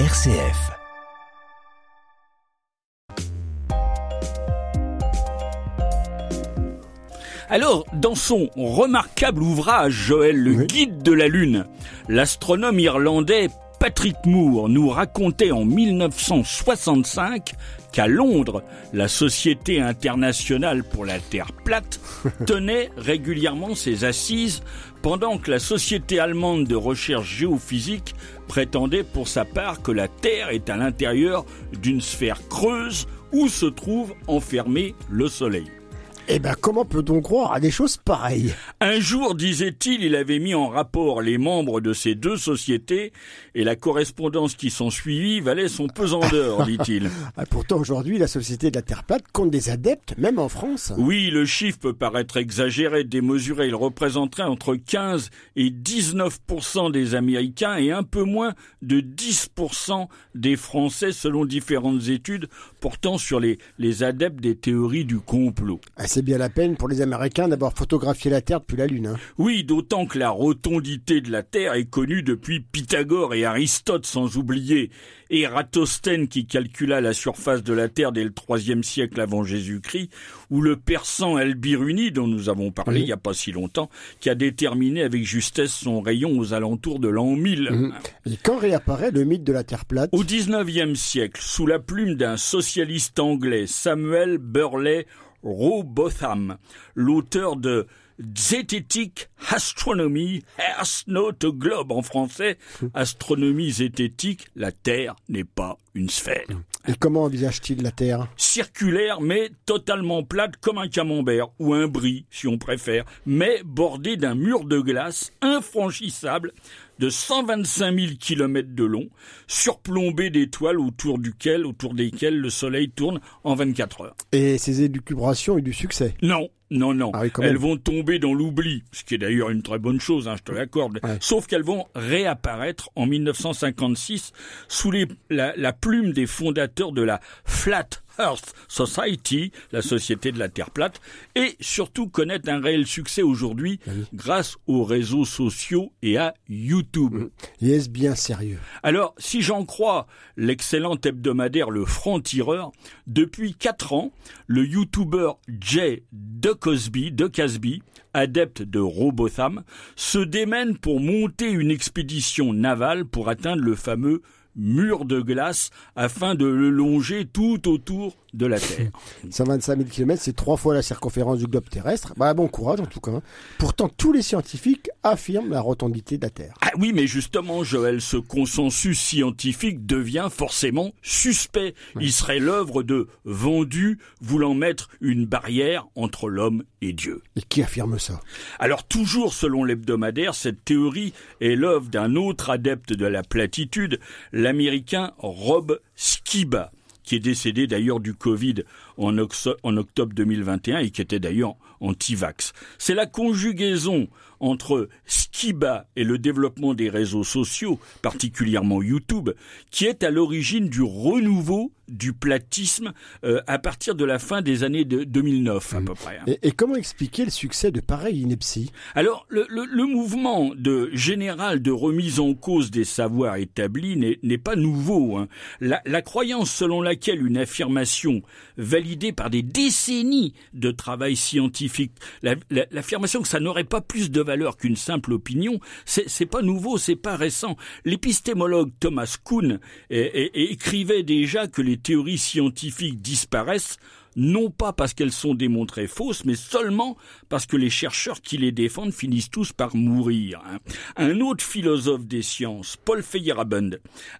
RCF. Alors, dans son remarquable ouvrage, Joël, le guide de la Lune, l'astronome irlandais Patrick Moore nous racontait en 1965 qu'à Londres, la Société internationale pour la Terre plate tenait régulièrement ses assises pendant que la Société allemande de recherche géophysique prétendait pour sa part que la Terre est à l'intérieur d'une sphère creuse où se trouve enfermé le Soleil. Eh ben, comment peut-on croire à des choses pareilles Un jour, disait-il, il avait mis en rapport les membres de ces deux sociétés et la correspondance qui s'en suivit valait son pesant d'or, dit-il. Ah, pourtant, aujourd'hui, la Société de la Terre plate compte des adeptes, même en France. Oui, le chiffre peut paraître exagéré, démesuré. Il représenterait entre 15 et 19% des Américains et un peu moins de 10% des Français, selon différentes études portant sur les, les adeptes des théories du complot. Ah, c'est bien la peine pour les Américains d'avoir photographié la Terre depuis la Lune. Hein. Oui, d'autant que la rotondité de la Terre est connue depuis Pythagore et Aristote, sans oublier Eratosthène qui calcula la surface de la Terre dès le IIIe siècle avant Jésus-Christ, ou le persan Al-Biruni, dont nous avons parlé il n'y a pas si longtemps, qui a déterminé avec justesse son rayon aux alentours de l'an 1000. Mhm. Et quand réapparaît le mythe de la Terre plate Au XIXe siècle, sous la plume d'un socialiste anglais, Samuel Burley Robotham, l'auteur de Zététique Astronomie, Earth Not a Globe en français, astronomie zététique, la Terre n'est pas une sphère. Et comment envisage-t-il la Terre? Circulaire, mais totalement plate comme un camembert, ou un brie, si on préfère, mais bordée d'un mur de glace infranchissable de 125 000 km de long, surplombé d'étoiles autour duquel, autour desquelles le Soleil tourne en 24 heures. Et ces élucubrations ont eu du succès? Non, non, non. Ah elles vont tomber dans l'oubli, ce qui est d'ailleurs une très bonne chose, hein, je te l'accorde. Sauf qu'elles vont réapparaître en 1956 sous les, la, la plume des fondateurs de la Flat Earth Society, la société de la Terre plate, et surtout connaître un réel succès aujourd'hui grâce aux réseaux sociaux et à YouTube. Et est-ce bien sérieux. Alors, si j'en crois l'excellent hebdomadaire Le Franc-Tireur, depuis quatre ans, le YouTuber Jay de Cosby, de Casby, adepte de Robotham, se démène pour monter une expédition navale pour atteindre le fameux mur de glace afin de le longer tout autour de la Terre. 125 000 km, c'est trois fois la circonférence du globe terrestre. Bah, bon courage en tout cas. Hein. Pourtant, tous les scientifiques affirment la rotondité de la Terre. Ah oui, mais justement, Joël, ce consensus scientifique devient forcément suspect. Il serait l'œuvre de vendus voulant mettre une barrière entre l'homme et Dieu. Et qui affirme ça? Alors, toujours selon l'hebdomadaire, cette théorie est l'œuvre d'un autre adepte de la platitude, l'américain Rob Skiba qui est décédé d'ailleurs du Covid en, octobre 2021 et qui était d'ailleurs anti-vax. C'est la conjugaison entre Skiba et le développement des réseaux sociaux, particulièrement YouTube, qui est à l'origine du renouveau du platisme euh, à partir de la fin des années de 2009 à mmh. peu près. Hein. Et, comment expliquer le succès de pareille ineptie? Alors le, le, mouvement de général de remise en cause des savoirs établis n'est pas nouveau. Hein. La, la croyance selon laquelle une affirmation validée par des décennies de travail scientifique, l'affirmation que ça n'aurait pas plus de valeur qu'une simple opinion, c'est pas nouveau, c'est pas récent. L'épistémologue Thomas Kuhn écrivait déjà que les théories scientifiques disparaissent non pas parce qu'elles sont démontrées fausses, mais seulement parce que les chercheurs qui les défendent finissent tous par mourir. Hein. Un autre philosophe des sciences, Paul Feyerabend,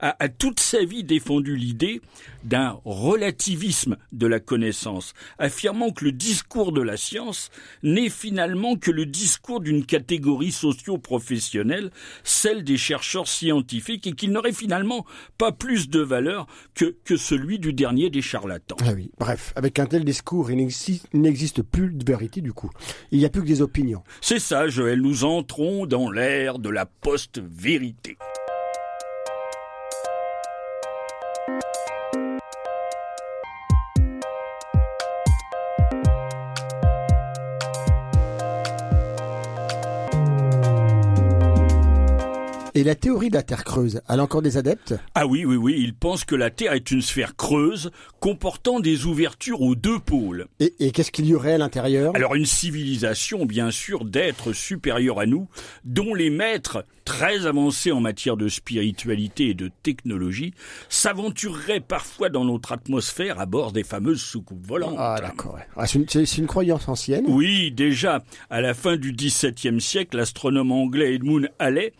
a, a toute sa vie défendu l'idée d'un relativisme de la connaissance, affirmant que le discours de la science n'est finalement que le discours d'une catégorie socio-professionnelle, celle des chercheurs scientifiques, et qu'il n'aurait finalement pas plus de valeur que, que celui du dernier des charlatans. Ah oui, bref, avec un tel discours, il n'existe plus de vérité du coup. Il n'y a plus que des opinions. C'est ça, Joël, nous entrons dans l'ère de la post-vérité. Et la théorie de la Terre creuse, elle a encore des adeptes? Ah oui, oui, oui, il pense que la Terre est une sphère creuse comportant des ouvertures aux deux pôles. Et, et qu'est-ce qu'il y aurait à l'intérieur? Alors une civilisation, bien sûr, d'êtres supérieurs à nous, dont les maîtres, très avancés en matière de spiritualité et de technologie, s'aventureraient parfois dans notre atmosphère à bord des fameuses soucoupes volantes. Ah d'accord. ouais. Ah, c'est une, une croyance ancienne. Oui, déjà, à la fin du XVIIe siècle, l'astronome anglais Edmund Halley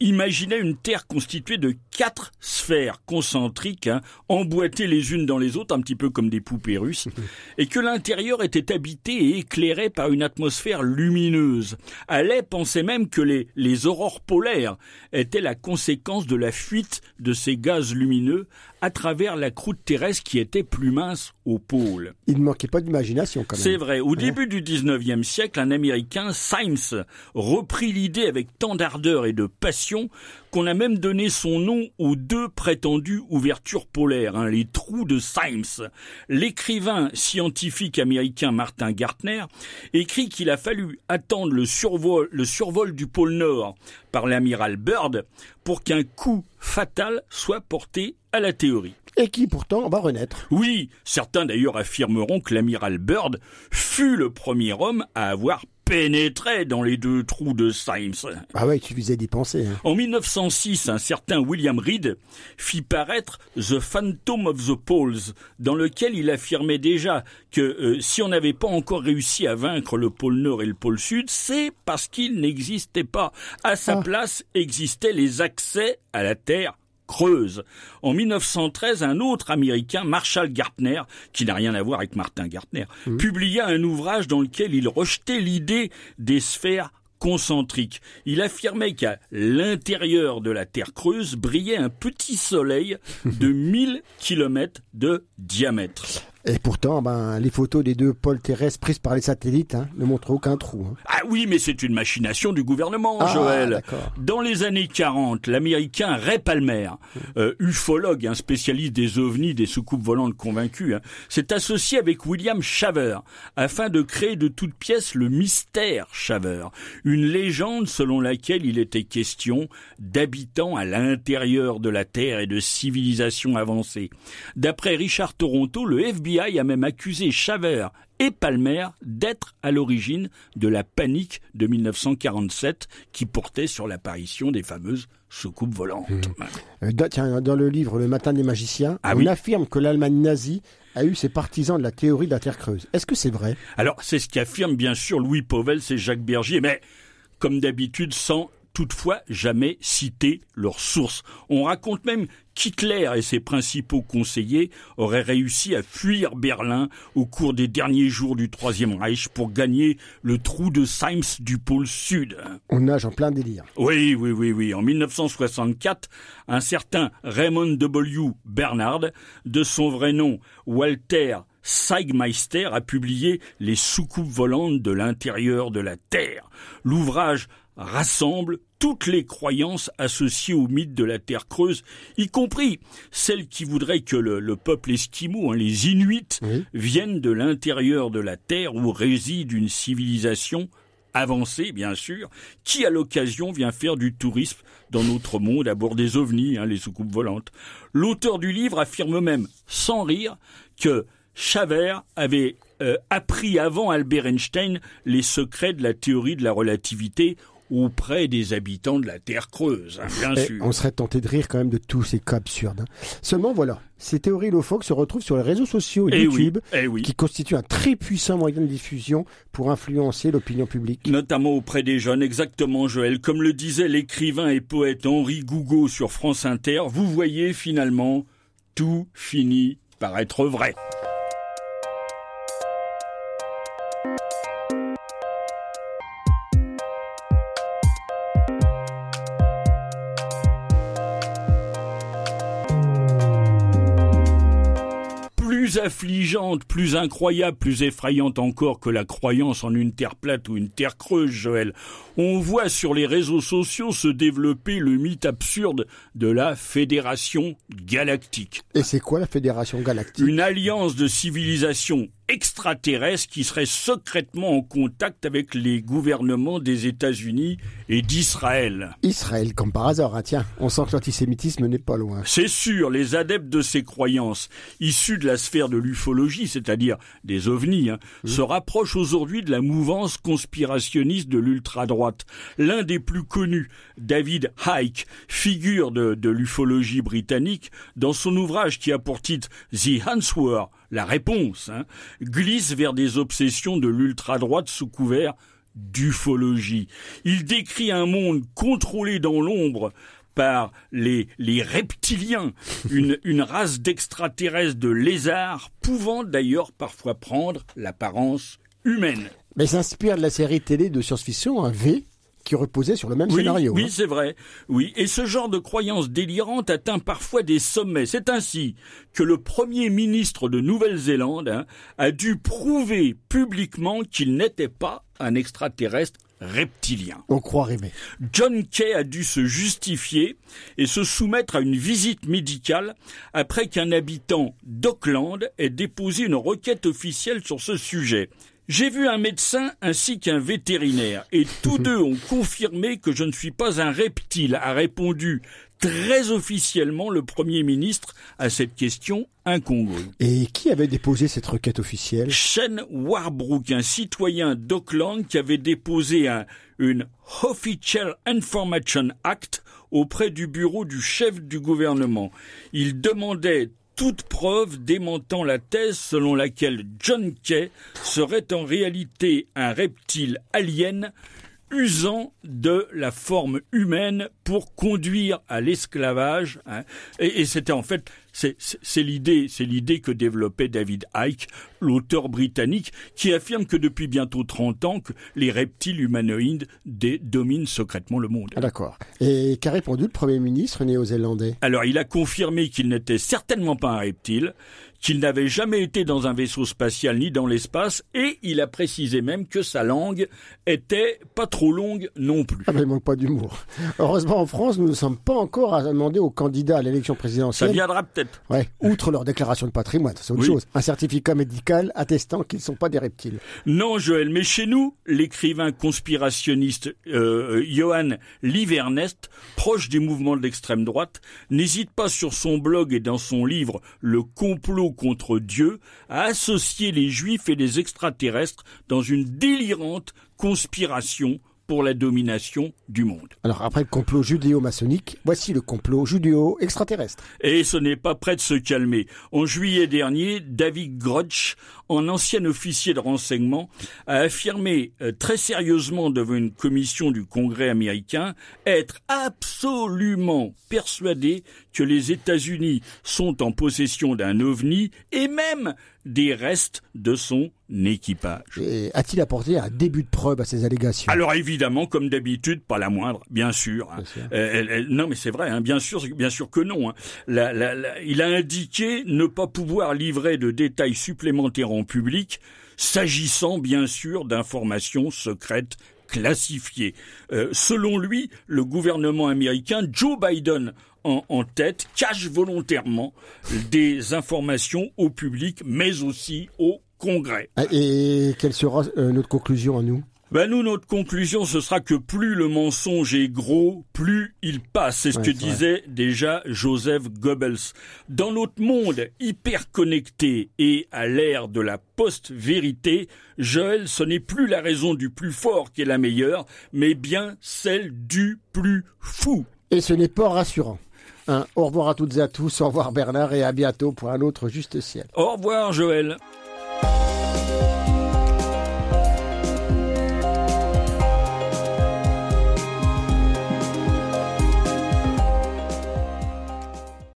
imaginait une Terre constituée de quatre sphères concentriques, hein, emboîtées les unes dans les autres, un petit peu comme des poupées russes, et que l'intérieur était habité et éclairé par une atmosphère lumineuse. Halley pensait même que les, les aurores polaires étaient la conséquence de la fuite de ces gaz lumineux à travers la croûte terrestre qui était plus mince au pôle. Il ne manquait pas d'imagination quand même. C'est vrai. Au début du 19e siècle, un Américain, Symes, reprit l'idée avec tant d'ardeur et de passion qu'on a même donné son nom aux deux prétendues ouvertures polaires, hein, les trous de Symes. L'écrivain scientifique américain Martin Gartner écrit qu'il a fallu attendre le survol, le survol du pôle Nord par l'amiral Byrd pour qu'un coup fatal soit porté à la théorie. Et qui pourtant va renaître. Oui, certains d'ailleurs affirmeront que l'amiral Byrd fut le premier homme à avoir pénétré dans les deux trous de Symes. Ah ouais, il suffisait d'y penser. hein. En 1906, un certain William Reed fit paraître The Phantom of the Poles, dans lequel il affirmait déjà que euh, si on n'avait pas encore réussi à vaincre le pôle Nord et le pôle Sud, c'est parce qu'ils n'existaient pas. À sa Ah. place existaient les accès à la Terre creuse. En 1913, un autre Américain, Marshall Gartner, qui n'a rien à voir avec Martin Gartner, publia un ouvrage dans lequel il rejetait l'idée des sphères concentriques. Il affirmait qu'à l'intérieur de la Terre creuse brillait un petit soleil de 1000 km de diamètre. Et pourtant, ben, les photos des deux pôles terrestres prises par les satellites hein, ne montrent aucun trou. hein. Ah oui, mais c'est une machination du gouvernement, Ah, Joël. Dans les années 40, l'américain Ray Palmer, euh, ufologue, un spécialiste des ovnis, des soucoupes volantes convaincus, hein, s'est associé avec William Shaver afin de créer de toutes pièces le mystère Shaver, une légende selon laquelle il était question d'habitants à l'intérieur de la Terre et de civilisations avancées. D'après Richard Toronto, le FBI a même accusé Shaver et Palmer d'être à l'origine de la panique de 1947 qui portait sur l'apparition des fameuses soucoupes volantes. Euh, dans, tiens, dans le livre Le Matin des magiciens, Ah on oui. affirme que l'Allemagne nazie a eu ses partisans de la théorie de la Terre creuse. Est-ce que c'est vrai? Alors, c'est ce qu'affirment bien sûr Louis Pauwels et Jacques Bergier, mais comme d'habitude, sans toutefois jamais citer leurs sources. On raconte même qu'Hitler et ses principaux conseillers auraient réussi à fuir Berlin au cours des derniers jours du Troisième Reich pour gagner le trou de Symes du pôle Sud. On nage en plein délire. Oui, oui, oui, oui. En 1964, un certain Raymond W. Bernard, de son vrai nom Walter Seigmeister, a publié Les soucoupes volantes de l'intérieur de la Terre. L'ouvrage rassemble toutes les croyances associées au mythe de la Terre creuse, y compris celles qui voudraient que le, le peuple esquimau, hein, les Inuits, Oui. viennent de l'intérieur de la Terre où réside une civilisation avancée, bien sûr, qui à l'occasion vient faire du tourisme dans notre monde à bord des ovnis, hein, les soucoupes volantes. L'auteur du livre affirme même, sans rire, que Chavert avait euh, appris avant Albert Einstein les secrets de la théorie de la relativité auprès des habitants de la Terre creuse, hein, bien Eh, sûr. on serait tenté de rire quand même de tous ces cas absurdes. hein. Seulement voilà, ces théories loufoques se retrouvent sur les réseaux sociaux et Eh oui, YouTube, eh oui. qui constituent un très puissant moyen de diffusion pour influencer l'opinion publique. Notamment auprès des jeunes, exactement Joël. Comme le disait l'écrivain et poète Henri Gougaud sur France Inter, vous voyez finalement, tout finit par être vrai. Plus affligeante, plus incroyable, plus effrayante encore que la croyance en une terre plate ou une terre creuse, Joël. On voit sur les réseaux sociaux se développer le mythe absurde de la Fédération galactique. Et c'est quoi la Fédération Galactique? Une alliance de civilisations extraterrestres qui serait secrètement en contact avec les gouvernements des États-Unis et d'Israël. Israël, comme par hasard, hein, tiens, on sent que l'antisémitisme n'est pas loin. C'est sûr, les adeptes de ces croyances, issus de la sphère de l'ufologie, c'est-à-dire des ovnis, hein, se rapprochent aujourd'hui de la mouvance conspirationniste de l'ultra-droite. L'un des plus connus, David Icke, figure de, de l'ufologie britannique, dans son ouvrage qui a pour titre The Answer, la réponse, hein, glisse vers des obsessions de l'ultra-droite sous couvert d'ufologie. Il décrit un monde contrôlé dans l'ombre par les, les reptiliens, une, une race d'extraterrestres de lézards pouvant d'ailleurs parfois prendre l'apparence humaine. Mais s'inspire de la série télé de science-fiction, un V, qui reposait sur le même oui, scénario. Oui, hein. c'est vrai. Oui, et ce genre de croyance délirante atteint parfois des sommets. C'est ainsi que le premier ministre de Nouvelle-Zélande hein, a dû prouver publiquement qu'il n'était pas un extraterrestre reptilien. On croit rêver. John Kay a dû se justifier et se soumettre à une visite médicale après qu'un habitant d'Auckland ait déposé une requête officielle sur ce sujet. J'ai vu un médecin ainsi qu'un vétérinaire, et tous deux ont confirmé que je ne suis pas un reptile, a répondu très officiellement le Premier ministre à cette question incongrue. Et qui avait déposé cette requête officielle? Shane Warbrook, un citoyen d'Auckland qui avait déposé un, une Official Information Act auprès du bureau du chef du gouvernement. Il demandait toute preuve démentant la thèse selon laquelle John Kay serait en réalité un reptile alien usant de la forme humaine pour conduire à l'esclavage. Hein. Et, et c'était en fait c'est l'idée, c'est l'idée que développait David Icke, l'auteur britannique, qui affirme que depuis bientôt 30 ans, que les reptiles humanoïdes dominent secrètement le monde. Ah, D'accord. Et qu'a répondu le Premier ministre néo-zélandais? Alors, il a confirmé qu'il n'était certainement pas un reptile, qu'il n'avait jamais été dans un vaisseau spatial ni dans l'espace, et il a précisé même que sa langue était pas trop longue non plus. Ah ben, il manque pas d'humour. Heureusement, en France, nous ne sommes pas encore à demander aux candidats à l'élection présidentielle. Ça viendra peut-être. Ouais, outre leur déclaration de patrimoine, c'est autre Oui. chose. Un certificat médical attestant qu'ils ne sont pas des reptiles. Non, Joël, mais chez nous, l'écrivain conspirationniste euh, Johan Livernest, proche des mouvements de l'extrême droite, n'hésite pas sur son blog et dans son livre Le complot contre Dieu à associer les juifs et les extraterrestres dans une délirante conspiration pour la domination du monde. Alors après le complot judéo-maçonnique, voici le complot judéo-extraterrestre. Et ce n'est pas prêt de se calmer. En juillet dernier, David Grotch, en ancien officier de renseignement, a affirmé euh, très sérieusement devant une commission du Congrès américain être absolument persuadé que les États-Unis sont en possession d'un ovni et même des restes de son équipage. Et a-t-il apporté un début de preuve à ces allégations? Alors évidemment, comme d'habitude, pas la moindre, bien sûr. hein. Bien sûr. Euh, non, mais c'est vrai, hein, bien sûr, bien sûr que non. hein. La- la- la- il a indiqué ne pas pouvoir livrer de détails supplémentaires en public, s'agissant bien sûr d'informations secrètes classifiées. Euh, selon lui, le gouvernement américain, Joe Biden en, en tête, cache volontairement des informations au public, mais aussi au Congrès. Ah, Et quelle sera euh, notre conclusion à nous? Ben nous, notre conclusion, ce sera que plus le mensonge est gros, plus il passe. C'est ce Ouais, que disait déjà Joseph Goebbels. Dans notre monde hyper connecté et à l'ère de la post-vérité, Joël, ce n'est plus la raison du plus fort qui est la meilleure, mais bien celle du plus fou. Et ce n'est pas rassurant. Au revoir à toutes et à tous, au revoir Bernard et à bientôt pour un autre Juste Ciel. Au revoir, Joël.